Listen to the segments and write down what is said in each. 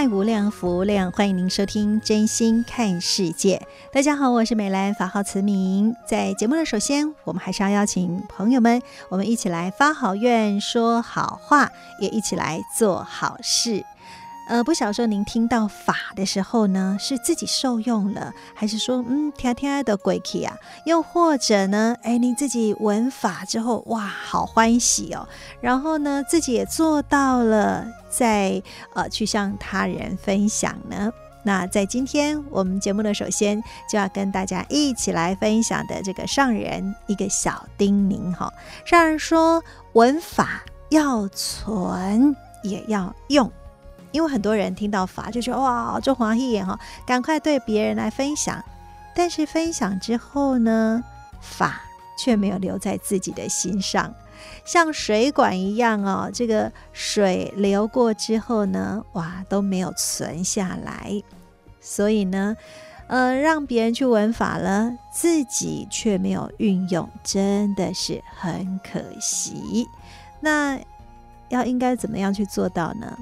爱无量，福无量，欢迎您收听《真心看世界》。大家好，我是美兰，法号慈明。在节目的首先，我们还是要邀请朋友们，我们一起来发好愿、说好话，也一起来做好事。呃，不晓说您听到法的时候呢，是自己受用了，还是说嗯，天天的鬼气啊？又或者呢，哎，您自己闻法之后，哇，好欢喜哦，然后呢，自己也做到了，再呃去向他人分享呢？那在今天我们节目的首先就要跟大家一起来分享的这个上人一个小叮咛哈，上人说，闻法要存，也要用。因为很多人听到法就觉得哇，这黄一眼哈，赶快对别人来分享。但是分享之后呢，法却没有留在自己的心上，像水管一样哦，这个水流过之后呢，哇，都没有存下来。所以呢，呃，让别人去闻法了，自己却没有运用，真的是很可惜。那要应该怎么样去做到呢？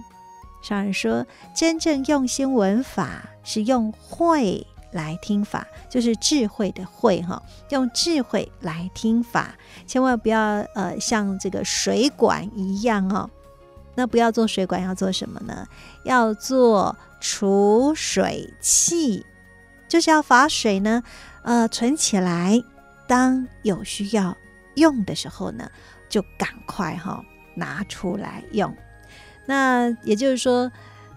上人说，真正用心闻法，是用慧来听法，就是智慧的慧哈，用智慧来听法，千万不要呃像这个水管一样哦。那不要做水管，要做什么呢？要做储水器，就是要把水呢呃存起来，当有需要用的时候呢，就赶快哈拿出来用。那也就是说，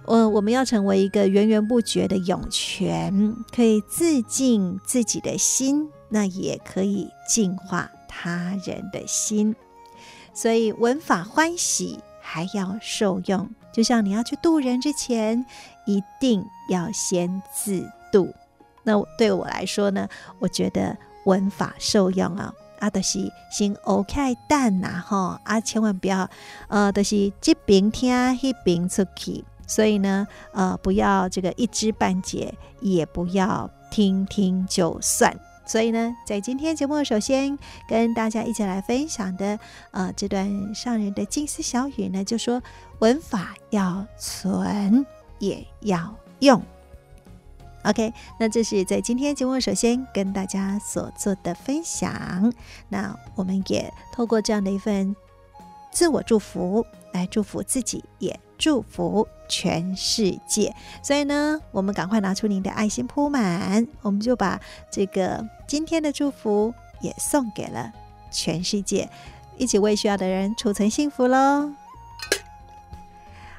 呃，我们要成为一个源源不绝的涌泉，可以自净自己的心，那也可以净化他人的心。所以闻法欢喜，还要受用。就像你要去度人之前，一定要先自度。那对我来说呢，我觉得闻法受用啊。啊，就是先 OK 蛋呐，哈啊，千万不要，呃，就是这边听，那边出去，所以呢，呃，不要这个一知半解，也不要听听就算。所以呢，在今天节目，首先跟大家一起来分享的，呃，这段上人的金丝小语呢，就说文法要存，也要用。OK，那这是在今天节目首先跟大家所做的分享。那我们也透过这样的一份自我祝福来祝福自己，也祝福全世界。所以呢，我们赶快拿出您的爱心铺满，我们就把这个今天的祝福也送给了全世界，一起为需要的人储存幸福喽。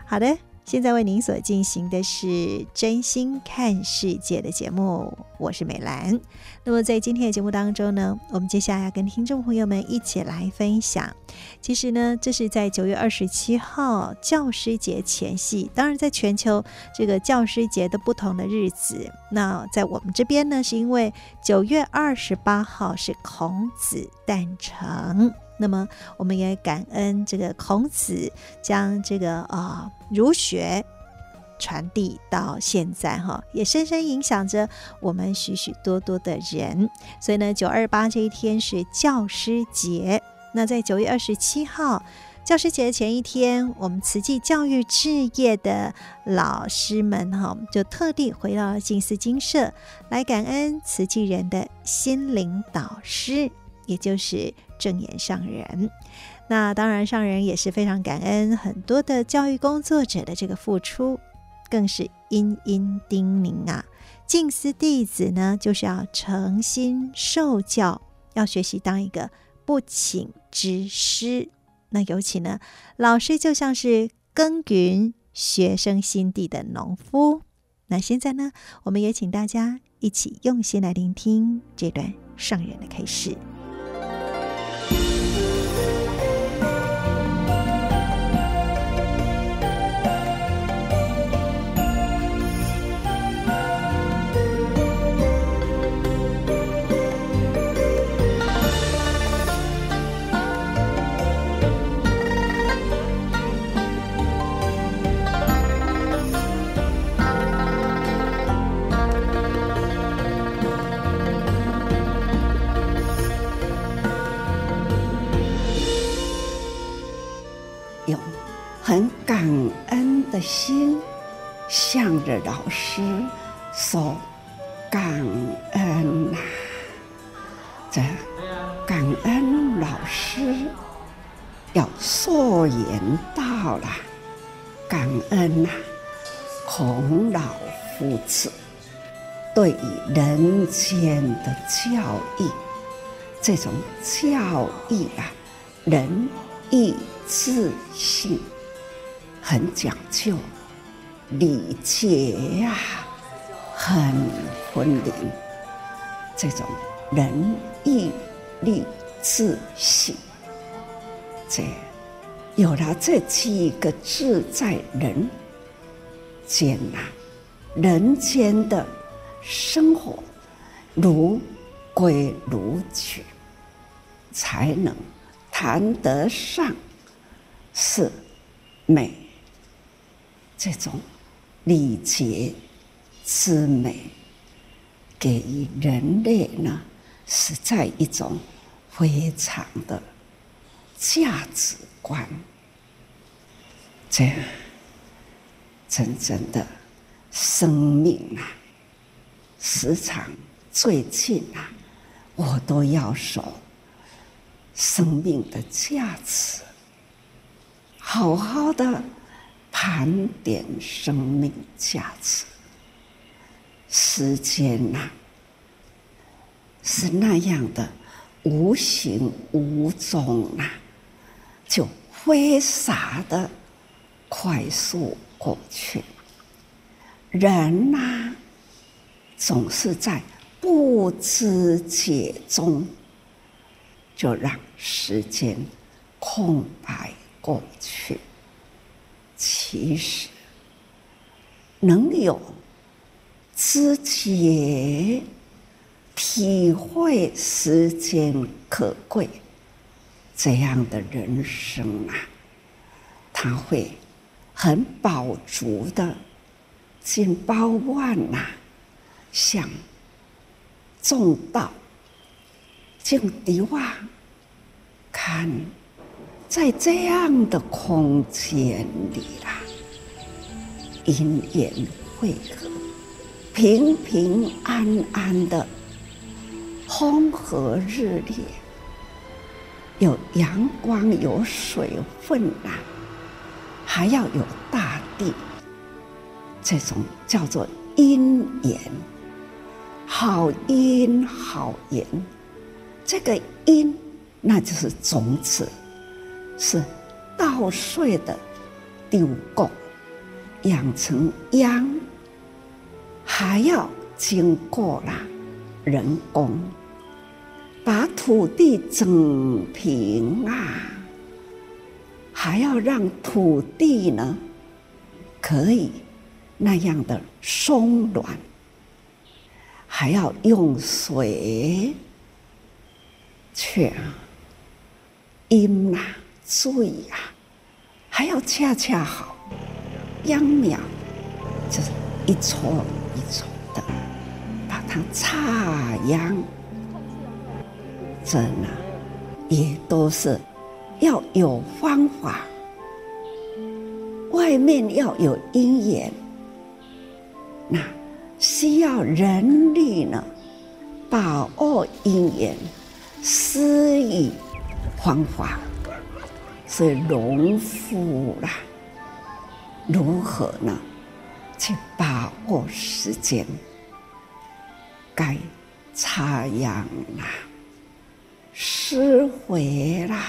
好的。现在为您所进行的是真心看世界的节目，我是美兰。那么在今天的节目当中呢，我们接下来要跟听众朋友们一起来分享。其实呢，这是在九月二十七号教师节前夕，当然在全球这个教师节的不同的日子。那在我们这边呢，是因为九月二十八号是孔子诞辰。那么，我们也感恩这个孔子将这个啊、呃、儒学传递到现在哈，也深深影响着我们许许多多的人。所以呢，九二八这一天是教师节。那在九月二十七号教师节前一天，我们慈济教育置业的老师们哈，就特地回到了静思精舍来感恩慈济人的心灵导师，也就是。正言上人，那当然上人也是非常感恩很多的教育工作者的这个付出，更是殷殷叮咛啊。静思弟子呢，就是要诚心受教，要学习当一个不请之师。那尤其呢，老师就像是耕耘学生心地的农夫。那现在呢，我们也请大家一起用心来聆听这段上人的开示。的老师说感恩呐、这感恩老师要溯源到了感恩呐、孔老夫子对于人间的教育，这种教育啊，仁义智信。很讲究，礼节呀，很分明。这种仁义礼智信，这有了这几个字在人间呐，人间的生活如规如矩，才能谈得上是美。这种礼节之美，给予人类呢，是在一种非常的价值观。这真正的生命啊，时常最近啊，我都要说生命的价值，好好的。盘点生命价值，时间呐、啊，是那样的无形无踪呐、啊，就挥洒的快速过去。人呐、总是在不知觉中，就让时间空白过去。其实，能有知觉、体会时间可贵这样的人生啊，他会很饱足的尽包万呐、啊，像种稻、种地哇，看。在这样的空间里啦，因缘会合，平平安安的，风和日丽，有阳光，有水分啊，还要有大地，这种叫做因缘，好因好缘，这个因那就是种子。是稻穗的丢供，养成秧，还要经过了人工，把土地整平啊，还要让土地呢可以那样的松软，还要用水去阴啊。注意啊，还要恰恰好，秧苗就是一撮一撮的把它插秧，这呢也都是要有方法，外面要有因缘，那需要人力呢，把握因缘，施以方法。所以农夫啦，如何呢？去把握时间，该插秧啦，施肥啦，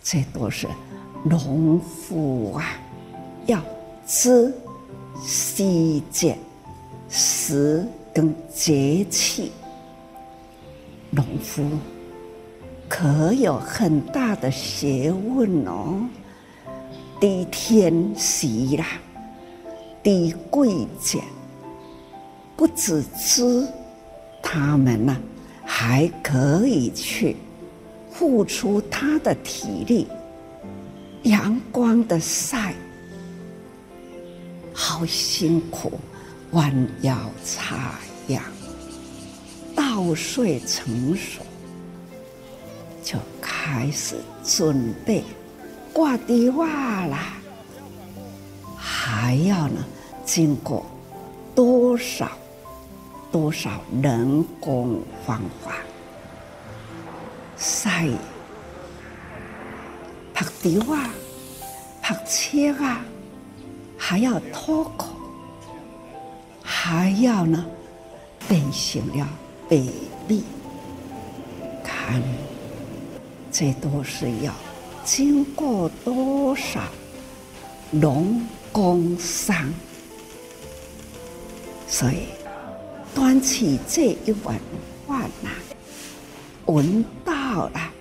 这都是农夫啊，要知细节、时跟节气。农夫可有很大的学问哦，知天时啦，知季节，不只知他们呢，还可以去付出他的体力，阳光的晒，好辛苦，弯腰插秧。稻穗成熟，就开始准备挂地袜啦。还要呢，经过多少多少人工方法晒、拍地袜、拍车啊，还要脱口，还要呢变形了。baby，看，这都是要经过多少农工商，所以端起这一碗饭呐，闻到了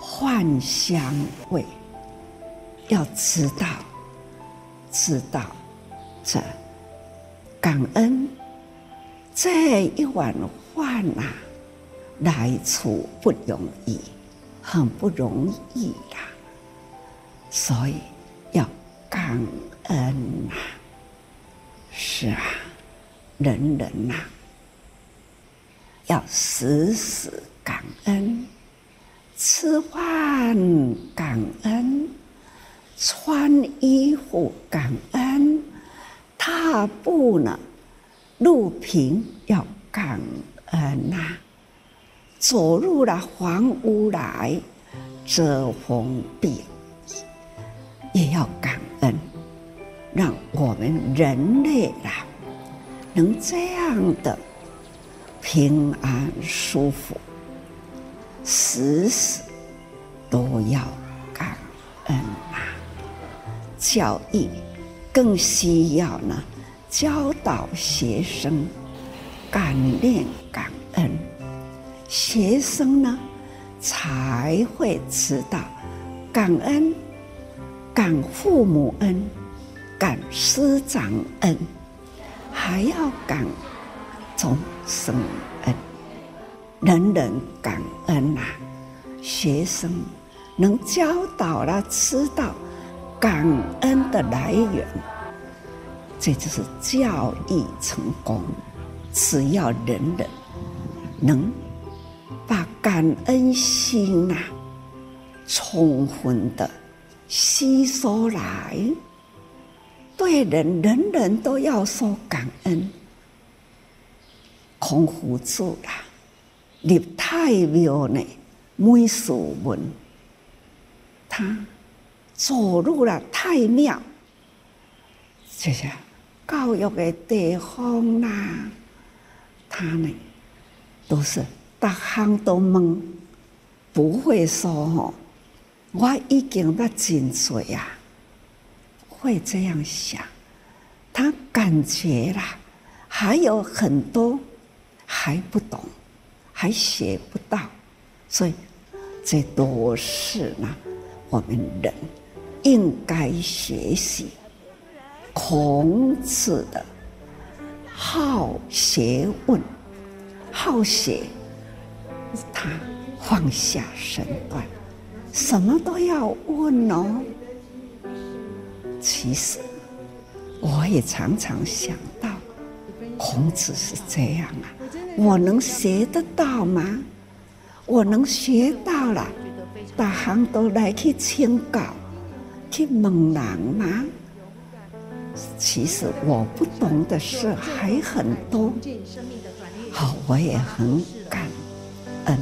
饭香味，要知道，知道这感恩。这一碗饭呐，来处不容易，很不容易呀。所以要感恩呐。是啊，人人呐，要时时感恩，吃饭感恩，穿衣服感恩，踏步呢。路平要感恩呐，走入了房屋来遮风避雨，也要感恩，让我们人类啊能这样的平安舒服，时时都要感恩啊。教育更需要呢。教导学生感念感恩，学生呢才会知道感恩，感父母恩，感师长恩，还要感众生恩，人人感恩呐、学生能教导了，知道感恩的来源。这就是教育成功。只要人人能把感恩心呐、啊，充分的吸收来，对人人人都要说感恩。孔夫子啦，入太庙呢，每事问，他走入了太庙，谢谢。教育的地方啦，他们都是大行都懵，不会说哦，我已经在尽嘴呀，会这样想，他感觉啦，还有很多还不懂，还学不到，所以这都是呢，我们人应该学习。孔子的好学问，好学，他放下身段，什么都要问哦。其实，我也常常想到，孔子是这样啊，我能学得到吗？我能学到了，大行都来去请教，去问人吗？其实我不懂的事还很多，好，我也很感恩。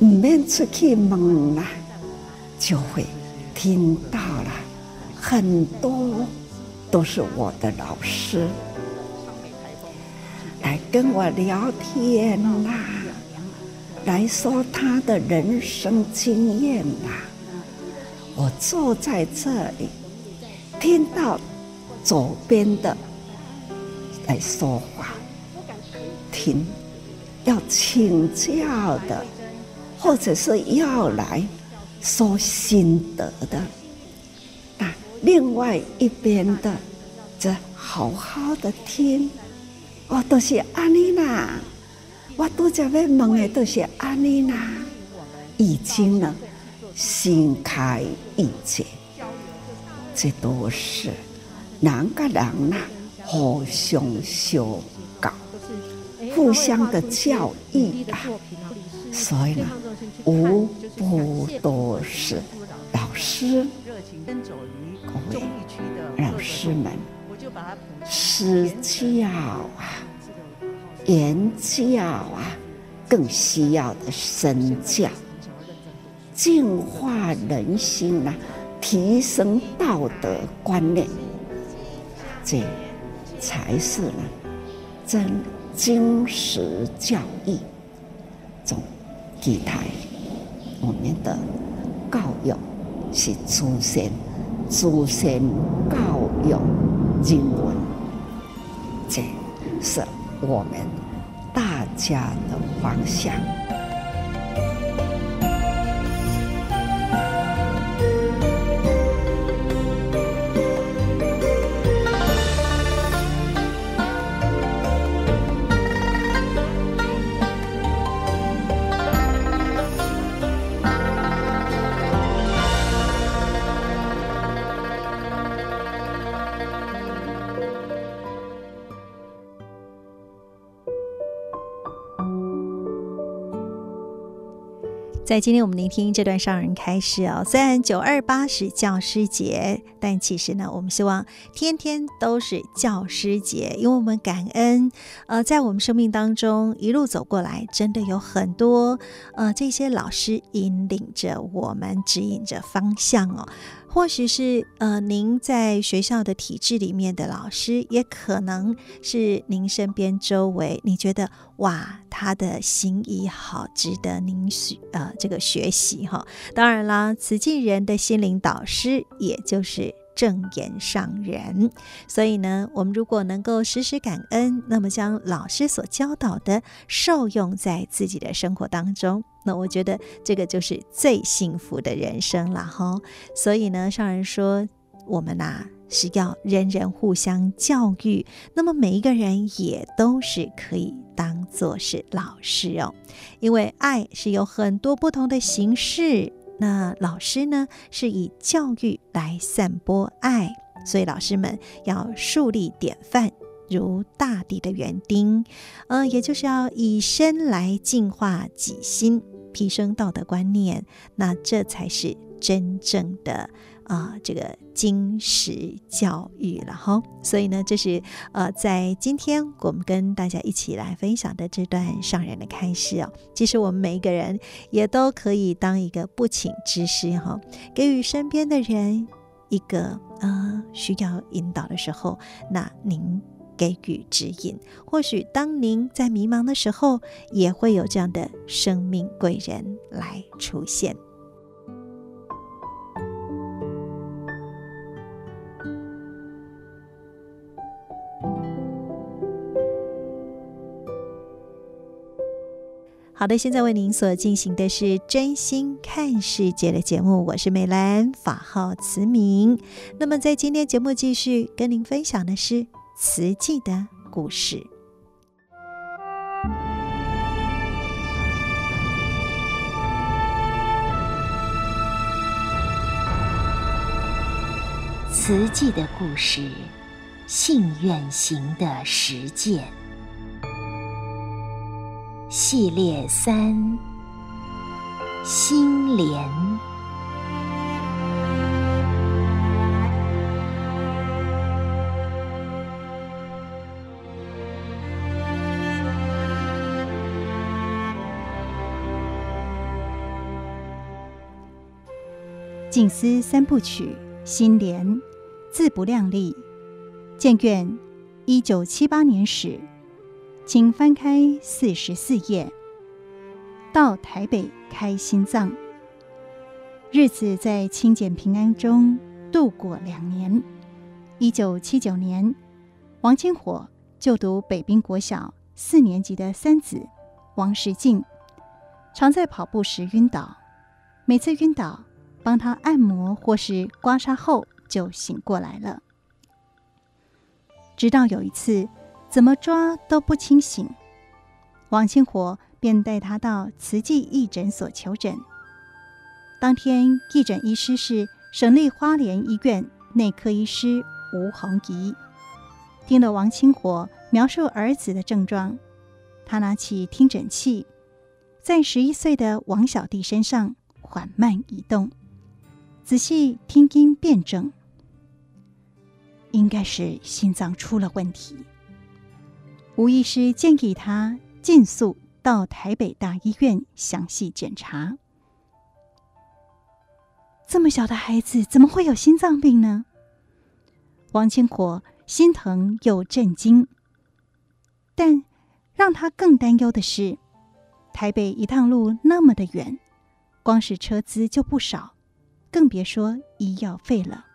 唔免出去问啦，就会听到了很多都是我的老师，来跟我聊天啦，来说他的人生经验啦。我坐在这里，听到左边的来说话，听要请教的，或者是要来说心得的，那另外一边的则好好的听。我都是安妮娜，我都在问问的都是安妮娜，已经呢。心开意解，这都是人跟人呐，互相修，互相的教育啊。所以呢，无不都是老师，各位老师们，施教啊，言教啊，更需要的身教。净化人心呐、啊，提升道德观念，这才是呢真经史教育中记载我们的教育是祖先祖先教育人文，这是我们大家的方向。在今天我们聆听这段上人开示哦，虽然九二八是教师节，但其实呢，我们希望天天都是教师节，因为我们感恩，呃，在我们生命当中一路走过来，真的有很多呃这些老师引领着我们，指引着方向哦。或许是呃，您在学校的体制里面的老师，也可能是您身边周围，你觉得哇，他的心意好值得您学呃这个学习哈。当然啦，慈济人的心灵导师，也就是。正言上人，所以呢，我们如果能够时时感恩，那么将老师所教导的受用在自己的生活当中，那我觉得这个就是最幸福的人生了哈。所以呢，上人说，我们呐、啊、是要人人互相教育，那么每一个人也都是可以当做是老师哦，因为爱是有很多不同的形式。那老师呢，是以教育来散播爱，所以老师们要树立典范，如大地的园丁，呃，也就是要以身来净化己心，提升道德观念，那这才是真正的。啊，这个经史教育了哈，所以呢，这是呃，在今天我们跟大家一起来分享的这段上人的开示哦。其实我们每一个人也都可以当一个不请之师哈，给予身边的人一个呃需要引导的时候，那您给予指引。或许当您在迷茫的时候，也会有这样的生命贵人来出现。好的，现在为您所进行的是真心看世界的节目，我是美兰，法号慈明。那么在今天节目继续跟您分享的是慈济的故事。慈济的故事，信愿行的实践。系列三：心莲。静思三部曲，心莲，自不量力，建卷一九七八年始，请翻开四十四页。到台北开心脏，日子在清简平安中度过两年。一九七九年，王清火就读北滨国小四年级的三子王时进，常在跑步时晕倒，每次晕倒，帮他按摩或是刮痧后就醒过来了。直到有一次，怎么抓都不清醒，王清火。便带他到慈济义诊所求诊。当天义诊医师是省立花莲医院内科医师吴宏仪。听了王清火描述儿子的症状，他拿起听诊器，在十一岁的王小弟身上缓慢移动，仔细听音辨证，应该是心脏出了问题。吴医师建议他尽速。到台北大医院详细检查。这么小的孩子怎么会有心脏病呢？王清火心疼又震惊，但让他更担忧的是，台北一趟路那么的远，光是车资就不少，更别说医药费了。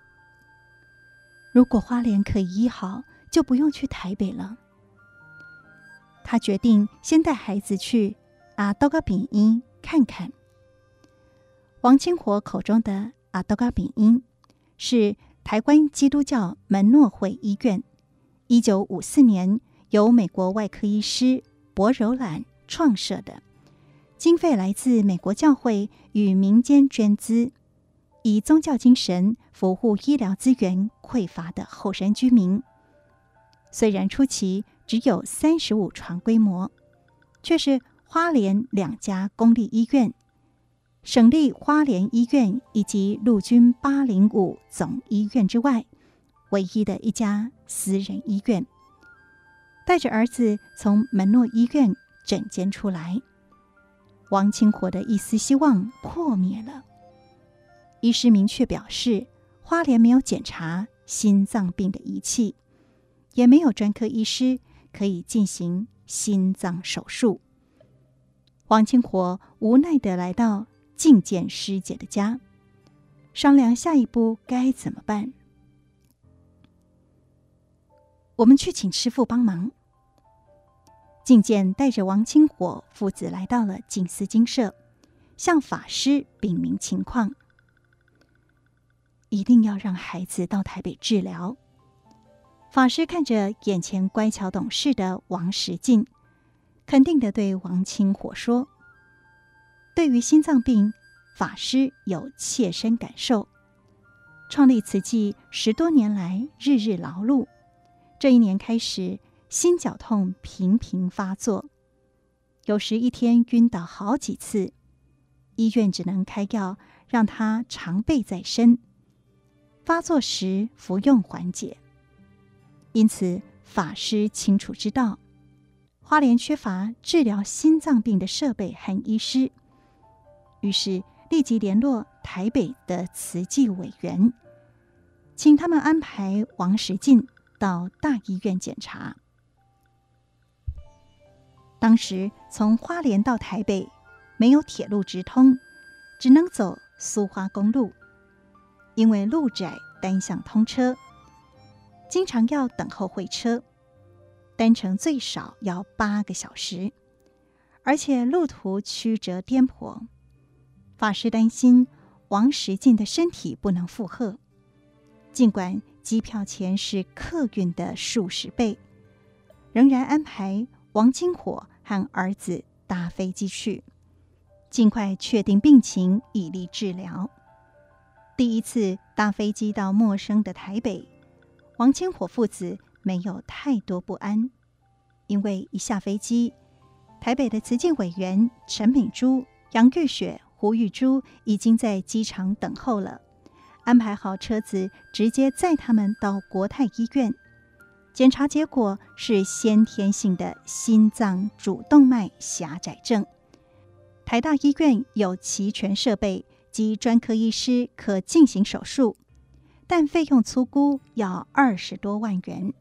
如果花莲可以医好，就不用去台北了。他决定先带孩子去阿多嘎丙因看看。王清火口中的阿多嘎丙因是台湾基督教门诺会医院，一九五四年由美国外科医师博柔兰创设的，经费来自美国教会与民间捐资，以宗教精神服务医疗资源匮乏的后山居民。虽然初期，只有三十五床规模，却是花莲两家公立医院、省立花莲医院以及陆军八零五总医院之外，唯一的一家私人医院。带着儿子从门诺医院诊间出来，王清火的一丝希望破灭了。医师明确表示，花莲没有检查心脏病的仪器，也没有专科医师。可以进行心脏手术。王清火无奈的来到进见师姐的家，商量下一步该怎么办。我们去请师父帮忙。进见带着王清火父子来到了静思精舍，向法师禀明情况，一定要让孩子到台北治疗。法师看着眼前乖巧懂事的王石进，肯定地对王清火说：“对于心脏病，法师有切身感受。创立慈济十多年来，日日劳碌，这一年开始，心绞痛频频发作，有时一天晕倒好几次，医院只能开药让他常备在身，发作时服用缓解。”因此，法师清楚知道，花莲缺乏治疗心脏病的设备和医师，于是立即联络台北的慈济委员，请他们安排王时进到大医院检查。当时从花莲到台北没有铁路直通，只能走苏花公路，因为路窄，单向通车。经常要等候会车，单程最少要八个小时，而且路途曲折颠簸。法师担心王石进的身体不能负荷，尽管机票钱是客运的数十倍，仍然安排王金火和儿子搭飞机去，尽快确定病情，以利治疗。第一次搭飞机到陌生的台北。王清火父子没有太多不安，因为一下飞机，台北的慈济委员陈美珠、杨玉雪、胡玉珠已经在机场等候了，安排好车子，直接载他们到国泰医院。检查结果是先天性的心脏主动脉狭窄症。台大医院有齐全设备及专科医师可进行手术。但费用粗估要二十多万元。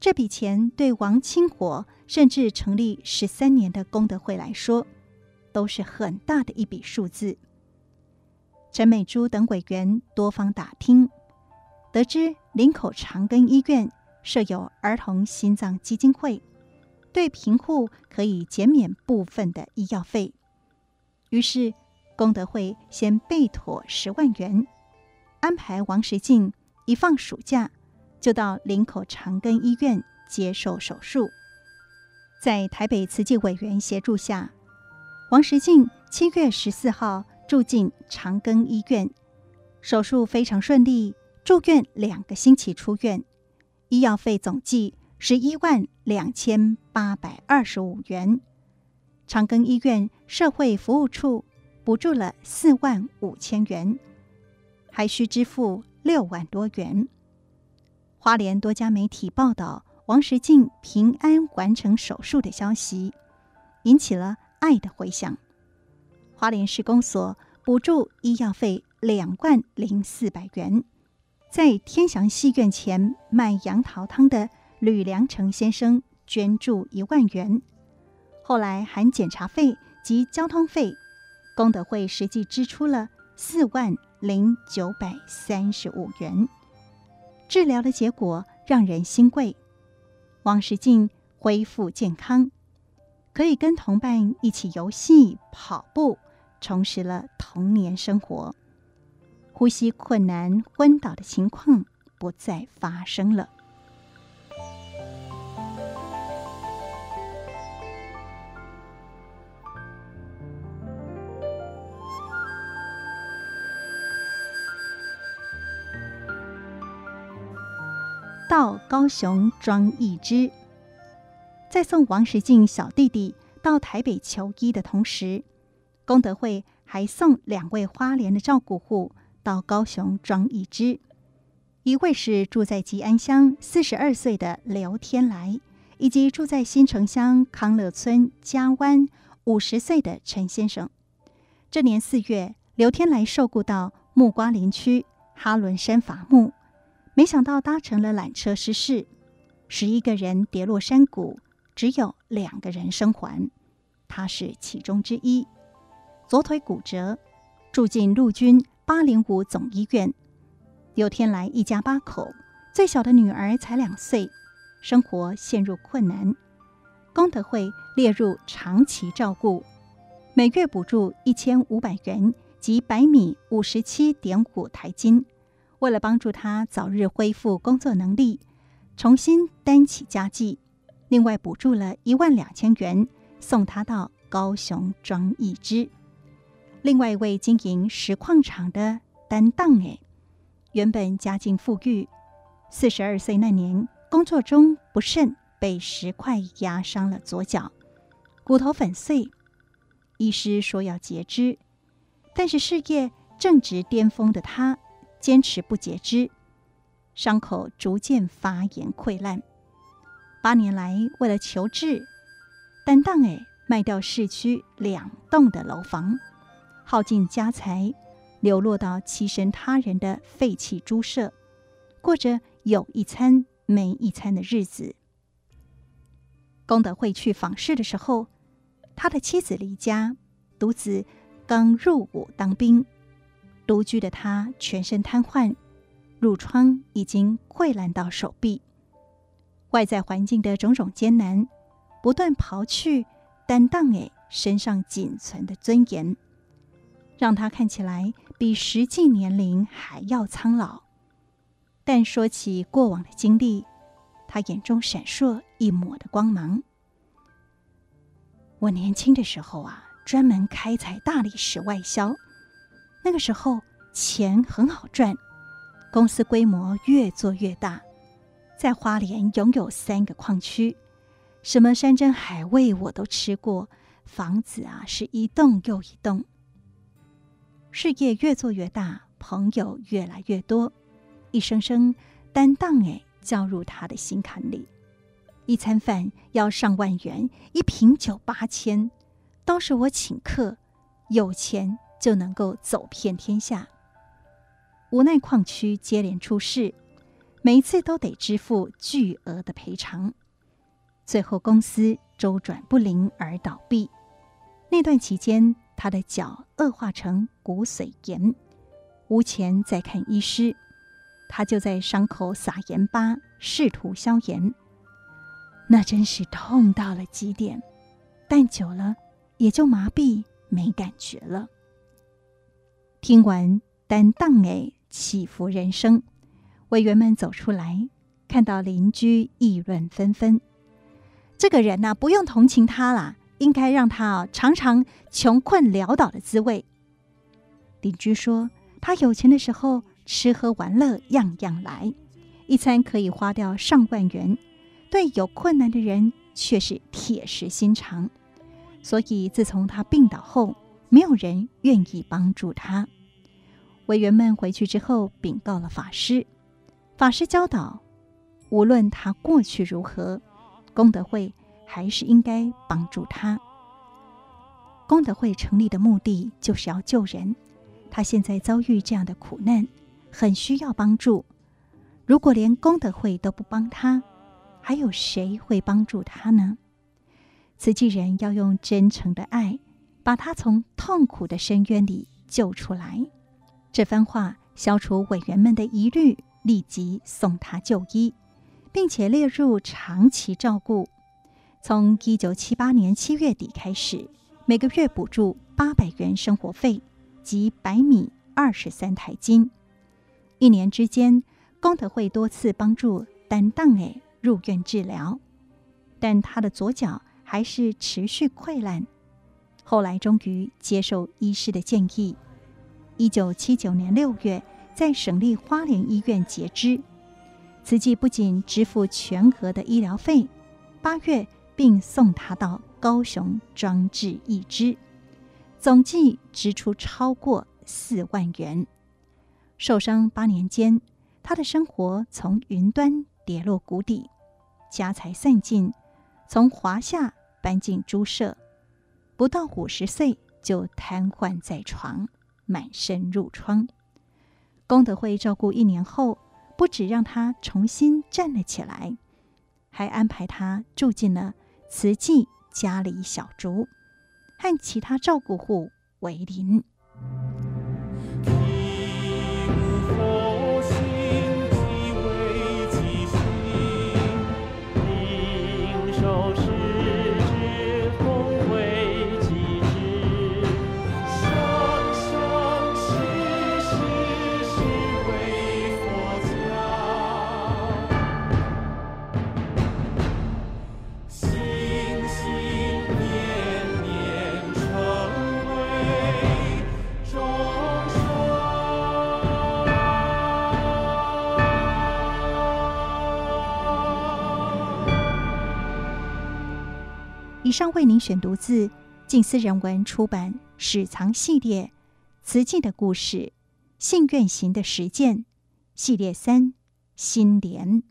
这笔钱对王清活甚至成立十三年的功德会来说，都是很大的一笔数字。陈美珠等委员多方打听，得知林口长庚医院设有儿童心脏基金会，对贫户可以减免部分的医药费。于是功德会先备妥十万元，安排王石进一放暑假就到林口长庚医院接受手术。在台北慈济委员协助下，王石进七月十四号。住进长庚医院，手术非常顺利，住院两个星期出院，医药费总计十一万两千八百二十五元。长庚医院社会服务处补助了四万五千元，还需支付六万多元。花莲多家媒体报道王石进平安完成手术的消息，引起了爱的回响。花莲市公所补助医药费两万零四百元，在天祥戏院前卖杨桃汤的吕良成先生捐助一万元。后来含检查费及交通费，功德会实际支出了四万零九百三十五元。治疗的结果让人欣慰，王石进恢复健康，可以跟同伴一起游戏、跑步。重拾了童年生活，呼吸困难、昏倒的情况不再发生了。到高雄庄易之，在送王石进小弟弟到台北求医的同时。功德会还送两位花莲的照顾户到高雄庄易之，一位是住在吉安乡四十二岁的刘天来，以及住在新城乡康乐村嘉湾五十岁的陈先生。这年四月，刘天来受雇到木瓜林区哈伦山伐木，没想到搭乘了缆车失事，十一个人跌落山谷，只有两个人生还，他是其中之一。左腿骨折，住进陆军八零五总医院。有天来一家八口，最小的女儿才两岁，生活陷入困难。功德会列入长期照顾，每月补助一千五百元及百米五十七点五台斤。为了帮助他早日恢复工作能力，重新担起家计，另外补助了一万两千元，送他到高雄庄易之。另外一位经营石矿场的担当哎，原本家境富裕，四十二岁那年工作中不慎被石块压伤了左脚，骨头粉碎，医师说要截肢，但是事业正值巅峰的他坚持不截肢，伤口逐渐发炎溃烂，八年来为了求治，单当哎卖掉市区两栋的楼房。耗尽家财，流落到栖身他人的废弃猪舍，过着有一餐没一餐的日子。功德会去访视的时候，他的妻子离家，独子刚入伍当兵，独居的他全身瘫痪，褥疮已经溃烂到手臂。外在环境的种种艰难，不断刨去担当诶身上仅存的尊严。让他看起来比实际年龄还要苍老，但说起过往的经历，他眼中闪烁一抹的光芒。我年轻的时候啊，专门开采大理石外销，那个时候钱很好赚，公司规模越做越大，在花莲拥有三个矿区，什么山珍海味我都吃过，房子啊是一栋又一栋。事业越做越大，朋友越来越多，一声声担当哎叫入他的心坎里。一餐饭要上万元，一瓶酒八千，都是我请客，有钱就能够走遍天下。无奈矿区接连出事，每一次都得支付巨额的赔偿，最后公司周转不灵而倒闭。那段期间，他的脚恶化成骨髓炎，无钱再看医师，他就在伤口撒盐巴，试图消炎。那真是痛到了极点，但久了也就麻痹没感觉了。听完担当诶起伏人生，委员们走出来，看到邻居议论纷纷，这个人呐、不用同情他啦。应该让他啊尝尝穷困潦倒的滋味。邻居说，他有钱的时候吃喝玩乐样样来，一餐可以花掉上万元；对有困难的人却是铁石心肠。所以自从他病倒后，没有人愿意帮助他。委员们回去之后禀告了法师，法师教导，无论他过去如何，功德会。还是应该帮助他。功德会成立的目的就是要救人，他现在遭遇这样的苦难，很需要帮助。如果连功德会都不帮他，还有谁会帮助他呢？慈济人要用真诚的爱，把他从痛苦的深渊里救出来。这番话消除委员们的疑虑，立即送他就医，并且列入长期照顾。从一九七八年七月底开始，每个月补助八百元生活费及白米二十三台斤。一年之间，功德会多次帮助担当诶入院治疗，但他的左脚还是持续溃烂。后来终于接受医师的建议，一九七九年六月在省立花莲医院截肢。慈济不仅支付全额的医疗费，八月。并送他到高雄装置义肢，总计支出超过四万元。受伤八年间，他的生活从云端跌落谷底，家财散尽，从华夏搬进猪舍，不到五十岁就瘫痪在床，满身褥疮。功德会照顾一年后，不止让他重新站了起来，还安排他住进了。慈济家里小竹，和其他照顾户为邻。上为您选读自静思人文出版《史藏系列：慈济的故事，信愿行的实践》系列三，心莲。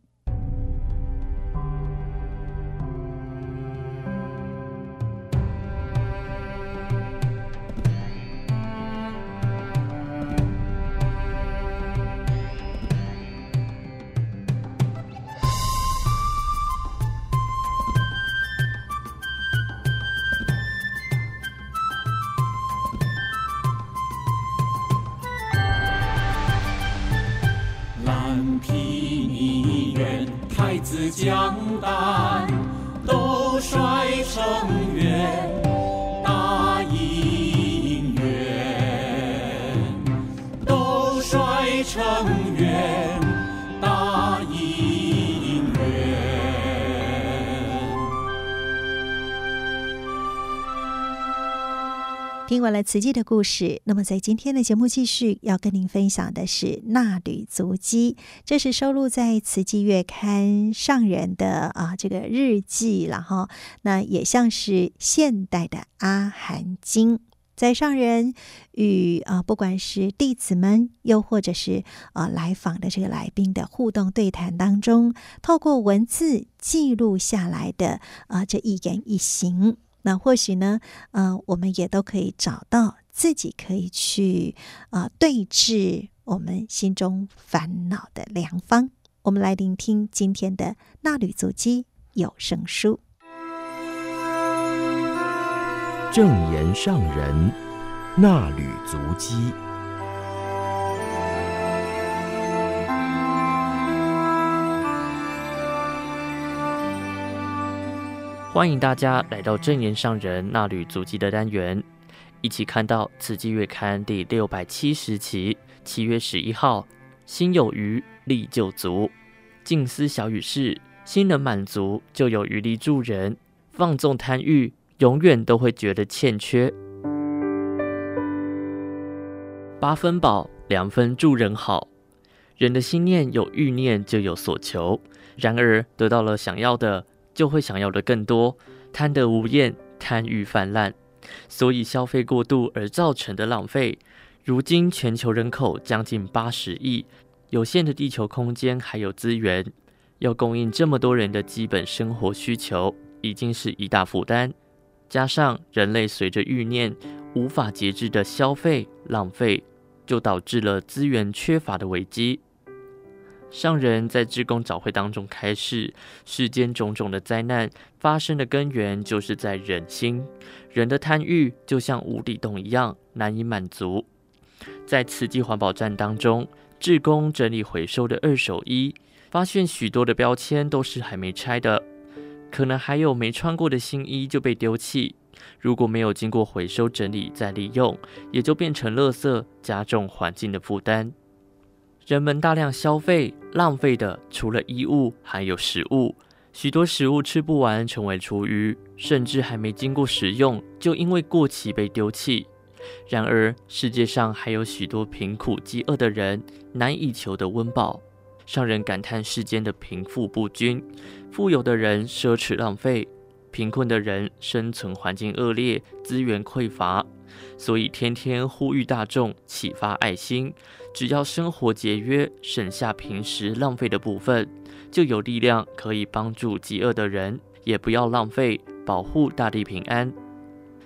江丹。完了慈济的故事，那么在今天的节目继续要跟您分享的是《衲履足迹》，这是收录在《慈济月刊》上人的啊这个日记了哈。那也像是现代的《阿含经》，在上人与啊不管是弟子们，又或者是啊来访的这个来宾的互动对谈当中，透过文字记录下来的啊这一言一行。那或许呢，呃，我们也都可以找到自己可以去啊、呃、对峙我们心中烦恼的良方。我们来聆听今天的纳履足迹有声书。正言上人纳履足迹。欢迎大家来到证言上人衲履足迹的单元，一起看到《此季月刊》第六百七十期，七月十一号。心有余力就足，静思小语是：心能满足，就有余力助人。放纵贪欲，永远都会觉得欠缺。八分饱，两分助人好。人的心念有欲念，就有所求。然而得到了想要的，就会想要的更多，贪得无厌，贪欲泛滥，所以消费过度而造成的浪费。如今全球人口将近八十亿，有限的地球空间还有资源，要供应这么多人的基本生活需求，已经是一大负担。加上人类随着欲念无法节制的消费浪费，就导致了资源缺乏的危机。上人在志工早会当中开示，世间种种的灾难发生的根源就是在人心，人的贪欲就像无底洞一样，难以满足。在慈济环保站当中，志工整理回收的二手衣，发现许多的标签都是还没拆的，可能还有没穿过的新衣就被丢弃。如果没有经过回收整理再利用，也就变成垃圾，加重环境的负担。人们大量消费浪费的，除了衣物，还有食物。许多食物吃不完，成为厨余，甚至还没经过食用，就因为过期被丢弃。然而，世界上还有许多贫苦饥饿的人，难以求得温饱。让人感叹世间的贫富不均，富有的人奢侈浪费，贫困的人生存环境恶劣，资源匮乏。所以天天呼吁大众启发爱心，只要生活节约，省下平时浪费的部分，就有力量可以帮助饥饿的人，也不要浪费，保护大地平安。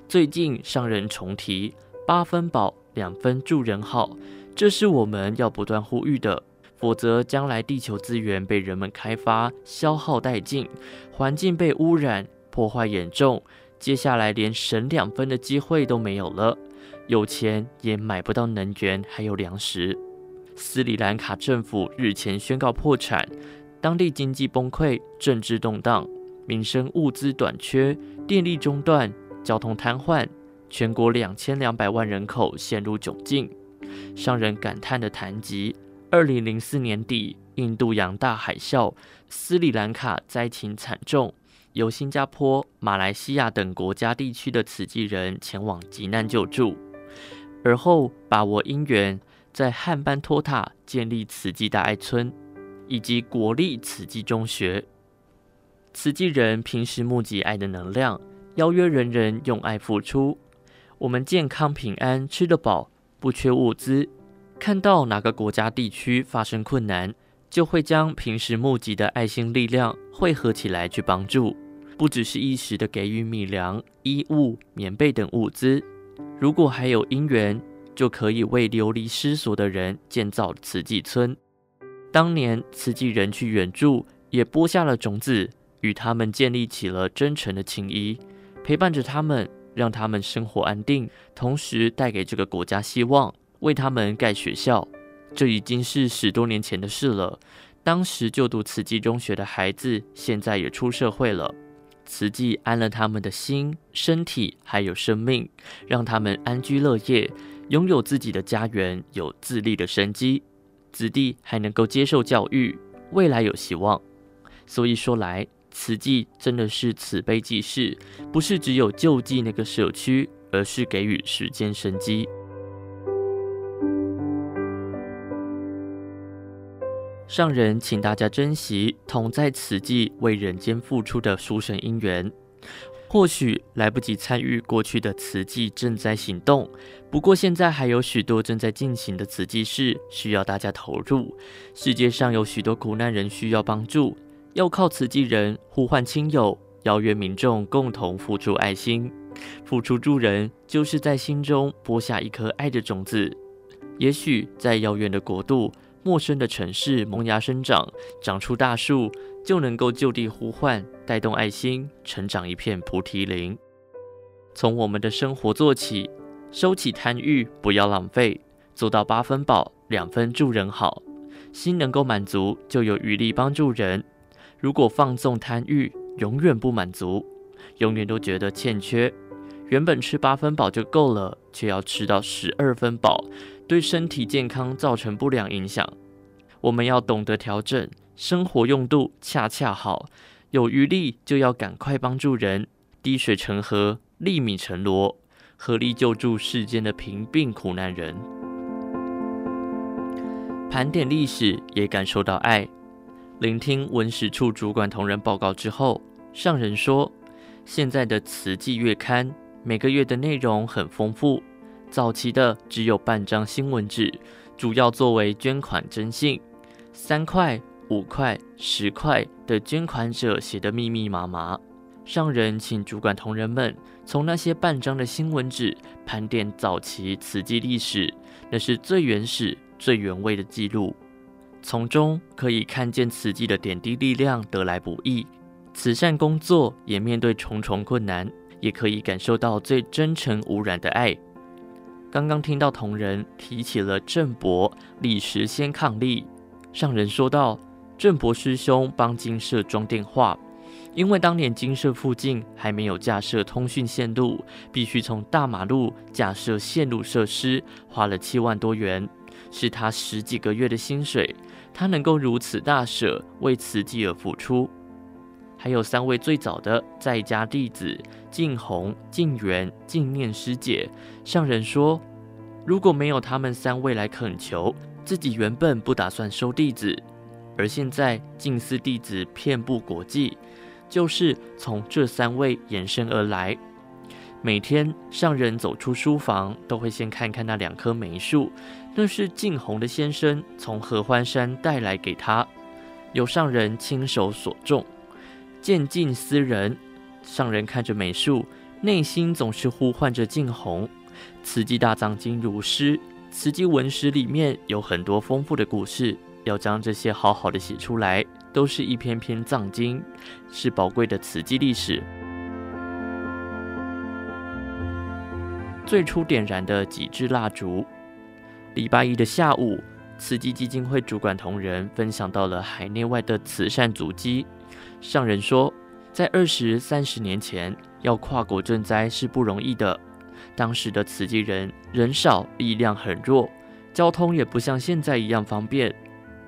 最近上人重提。八分饱，两分助人好，这是我们要不断呼吁的。否则，将来地球资源被人们开发消耗殆尽，环境被污染破坏严重，接下来连省两分的机会都没有了。有钱也买不到能源，还有粮食。斯里兰卡政府日前宣告破产，当地经济崩溃，政治动荡，民生物资短缺，电力中断，交通瘫痪。全国两千两百万人口陷入窘境，商人感叹地谈及：二零零四年底印度洋大海啸，斯里兰卡灾情惨重，由新加坡、马来西亚等国家地区的慈济人前往急难救助，而后把握因缘，在汉班托塔建立慈济大爱村以及国立慈济中学。慈济人平时募集爱的能量，邀约人人用爱付出。我们健康平安，吃得饱，不缺物资。看到哪个国家地区发生困难，就会将平时募集的爱心力量汇合起来去帮助。不只是一时的给予米粮、衣物、棉被等物资，如果还有因缘，就可以为流离失所的人建造慈济村。当年慈济人去援助，也播下了种子，与他们建立起了真诚的情谊，陪伴着他们。让他们生活安定，同时带给这个国家希望，为他们盖学校。这已经是十多年前的事了。当时就读慈济中学的孩子，现在也出社会了。慈济安了他们的心、身体，还有生命，让他们安居乐业，拥有自己的家园，有自立的生机。子弟还能够接受教育，未来有希望。所以说来。慈济真的是慈悲济世，不是只有救济那个社区，而是给予时间生机。上人请大家珍惜同在慈济为人间付出的殊胜因缘。或许来不及参与过去的慈济赈灾行动，不过现在还有许多正在进行的慈济事需要大家投入。世界上有许多苦难人需要帮助。要靠慈济人呼唤亲友，邀约民众共同付出爱心，付出助人，就是在心中播下一颗爱的种子。也许在遥远的国度、陌生的城市萌芽生长，长出大树，就能够就地呼唤，带动爱心，成长一片菩提林。从我们的生活做起，收起贪欲，不要浪费，做到八分饱，两分助人好。心能够满足，就有余力帮助人。如果放纵贪欲，永远不满足，永远都觉得欠缺。原本吃八分饱就够了，却要吃到十二分饱，对身体健康造成不良影响。我们要懂得调整，生活用度恰恰好，有余力就要赶快帮助人，滴水成河，粒米成礱，合力救助世间的贫病苦难人。盘点历史，也感受到爱。聆听文史处主管同仁报告之后，上人说：“现在的慈济月刊每个月的内容很丰富，早期的只有半张新闻纸，主要作为捐款征信。三块、五块、十块的捐款者写得密密麻麻。上人请主管同仁们从那些半张的新闻纸盘点早期慈济历史，那是最原始、最原味的记录。”从中可以看见慈济的点滴力量得来不易，慈善工作也面对重重困难，也可以感受到最真诚无染的爱。刚刚听到同仁提起了郑伯李时先伉俪，上人说道：郑伯师兄帮金舍装电话，因为当年金舍附近还没有架设通讯线路，必须从大马路架设线路设施，花了七万多元，是他十几个月的薪水。他能够如此大舍，为慈济而付出。还有三位最早的在家弟子：净红、净圆、净念师姐。上人说，如果没有他们三位来恳求，自己原本不打算收弟子。而现在净寺弟子遍布国际，就是从这三位延伸而来。每天上人走出书房，都会先看看那两棵梅树。那是净红的先生从合欢山带来给他，由上人亲手所种。见尽思人，上人看着美术，内心总是呼唤着净红。慈济大藏经如诗，慈济文史里面有很多丰富的故事，要将这些好好的写出来，都是一篇篇藏经，是宝贵的慈济历史。最初点燃的几支蜡烛。礼拜一的下午，慈济基金会主管同仁分享到了海内外的慈善足迹。上人说，在二十三十年前，要跨国赈灾是不容易的。当时的慈济人人少，力量很弱，交通也不像现在一样方便。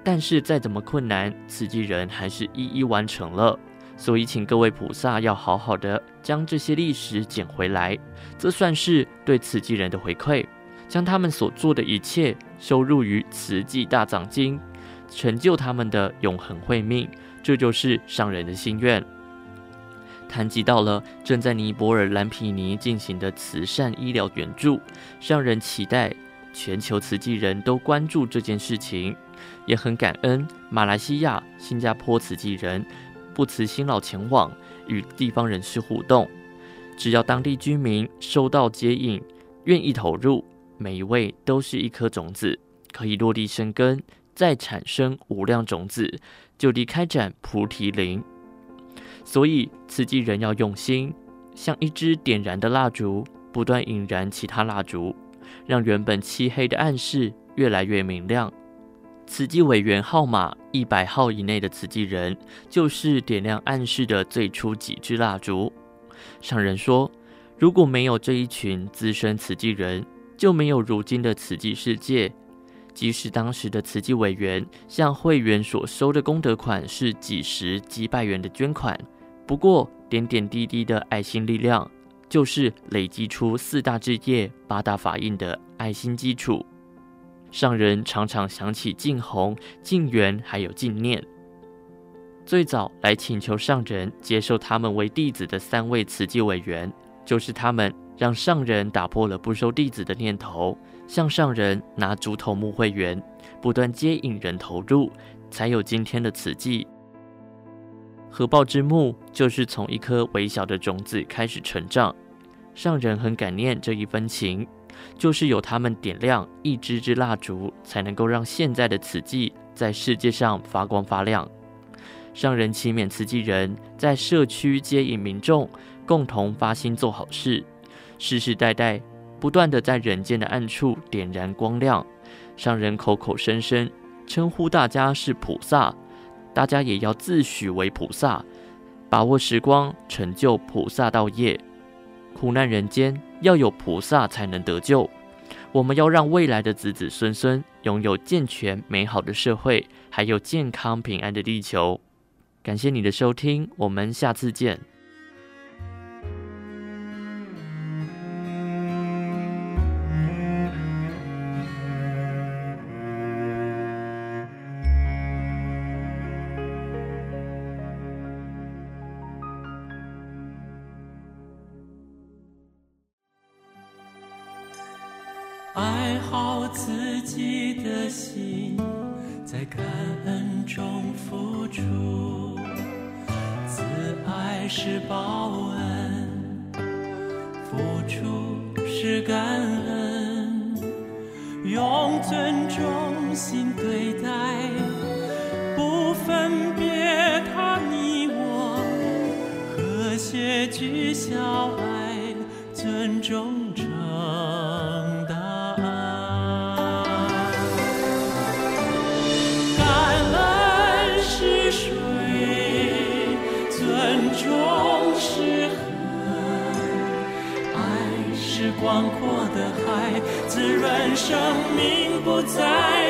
但是再怎么困难，慈济人还是一一完成了。所以，请各位菩萨要好好的将这些历史捡回来，这算是对慈济人的回馈，将他们所做的一切收入于《慈济大藏经》，成就他们的永恒慧命。这就是上人的心愿。谈及到了正在尼泊尔蓝皮尼进行的慈善医疗援助，上人期待全球慈济人都关注这件事情，也很感恩马来西亚、新加坡慈济人。不辞辛劳前往与地方人士互动，只要当地居民收到接引，愿意投入，每一位都是一颗种子，可以落地生根，再产生无量种子，就地开展菩提林。所以慈济人要用心，像一支点燃的蜡烛，不断引燃其他蜡烛，让原本漆黑的暗室越来越明亮。慈济委员号码一百号以内的慈济人，就是点亮暗室的最初几支蜡烛。上人说，如果没有这一群资深慈济人，就没有如今的慈济世界。即使当时的慈济委员向会员所收的功德款是几十几百元的捐款，不过点点滴滴的爱心力量，就是累积出四大志业、八大法印的爱心基础。上人常常想起净红、净圆，还有净念。最早来请求上人接受他们为弟子的三位慈济委员，就是他们让上人打破了不收弟子的念头，向上人拿竹头木会员，不断接引人投入，才有今天的慈济。合抱之木就是从一颗微小的种子开始成长，上人很感念这一分情。就是有他们点亮一支支蜡烛，才能够让现在的慈济在世界上发光发亮。上人勤勉慈济人在社区接引民众，共同发心做好事，世世代代不断地在人间的暗处点燃光亮。上人口口声声称呼大家是菩萨，大家也要自诩为菩萨，把握时光，成就菩萨道业。苦难人间，要有菩萨才能得救。我们要让未来的子子孙孙拥有健全美好的社会，还有健康平安的地球。感谢你的收听，我们下次见。心，在感恩中付出。慈爱是报恩，付出是感恩。用尊重心对待，不分别他你我，和谐具孝广阔的海，滋润生命，不再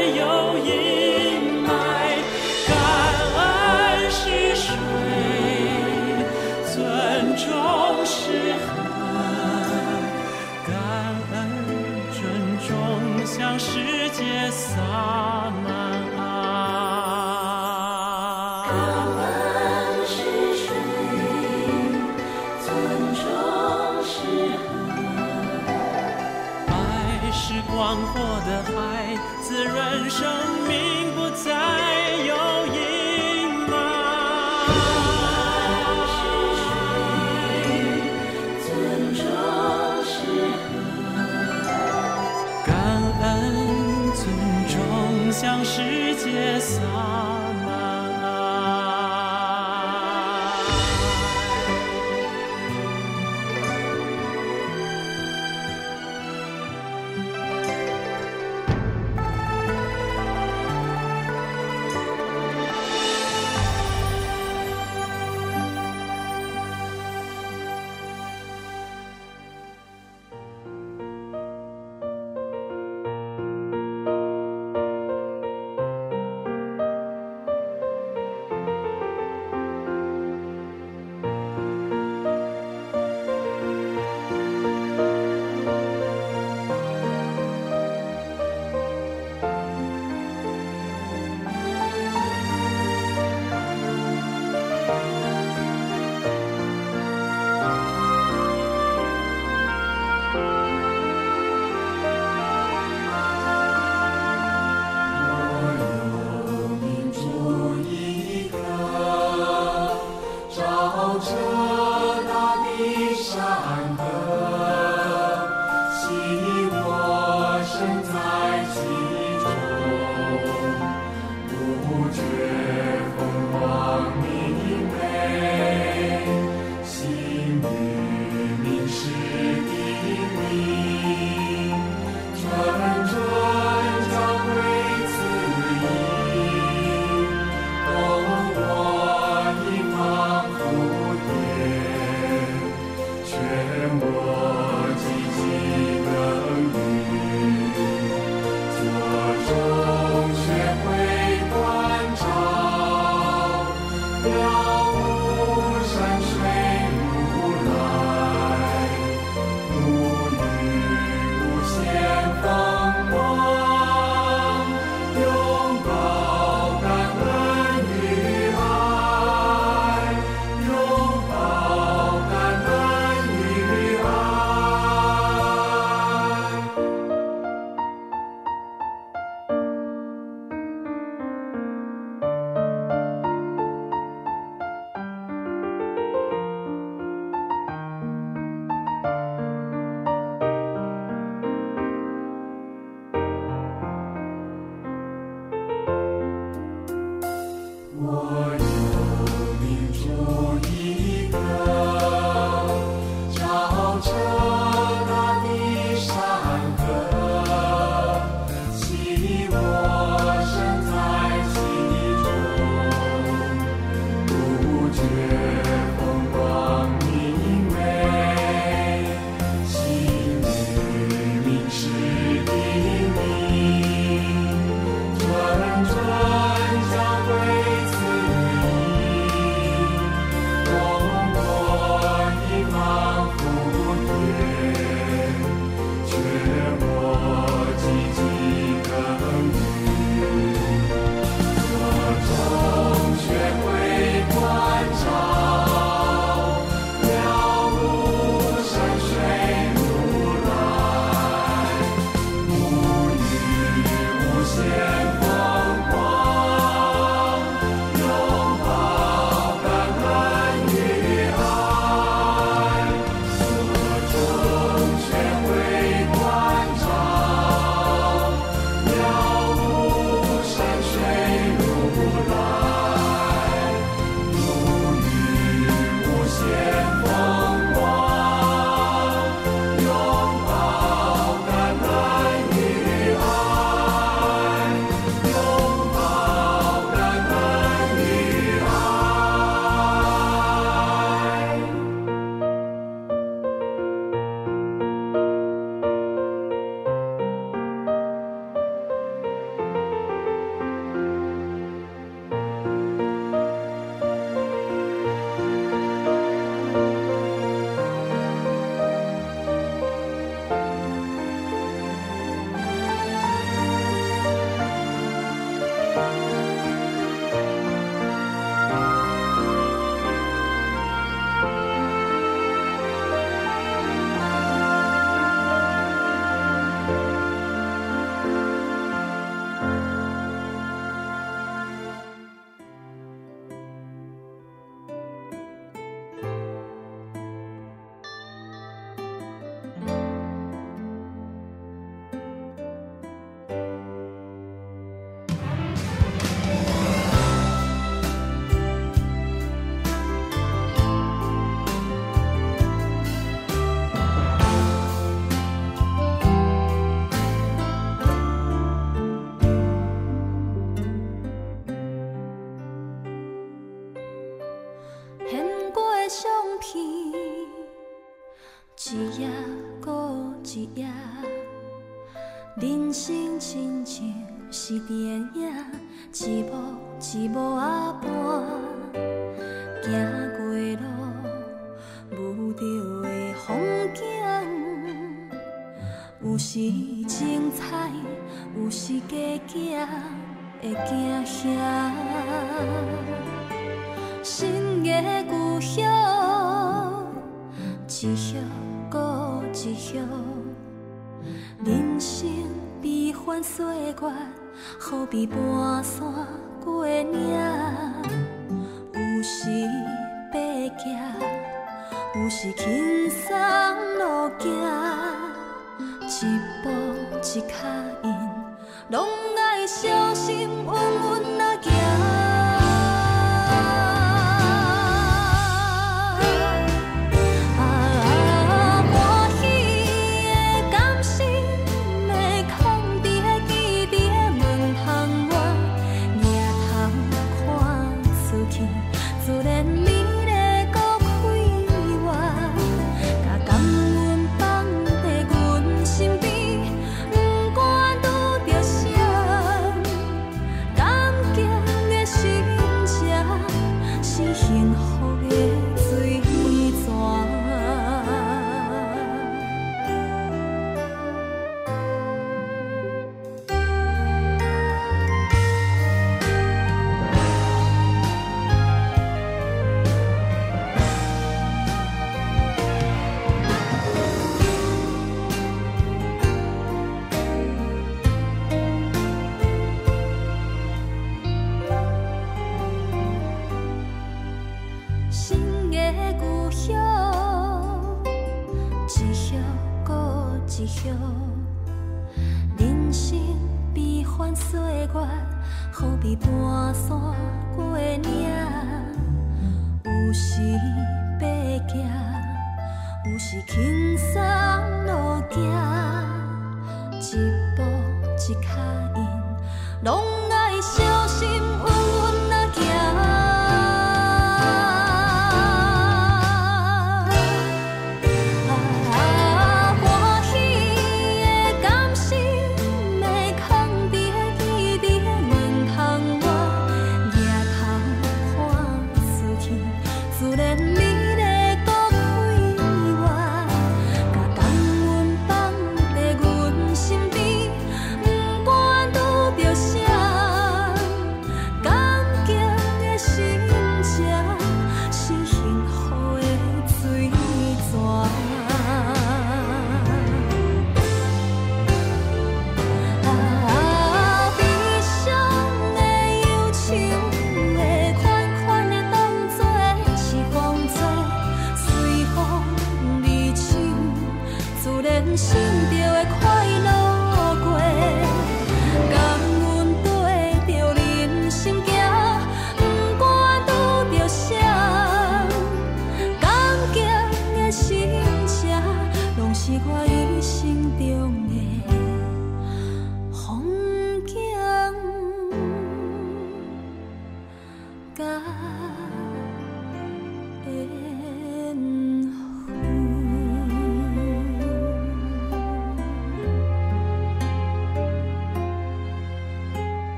比半山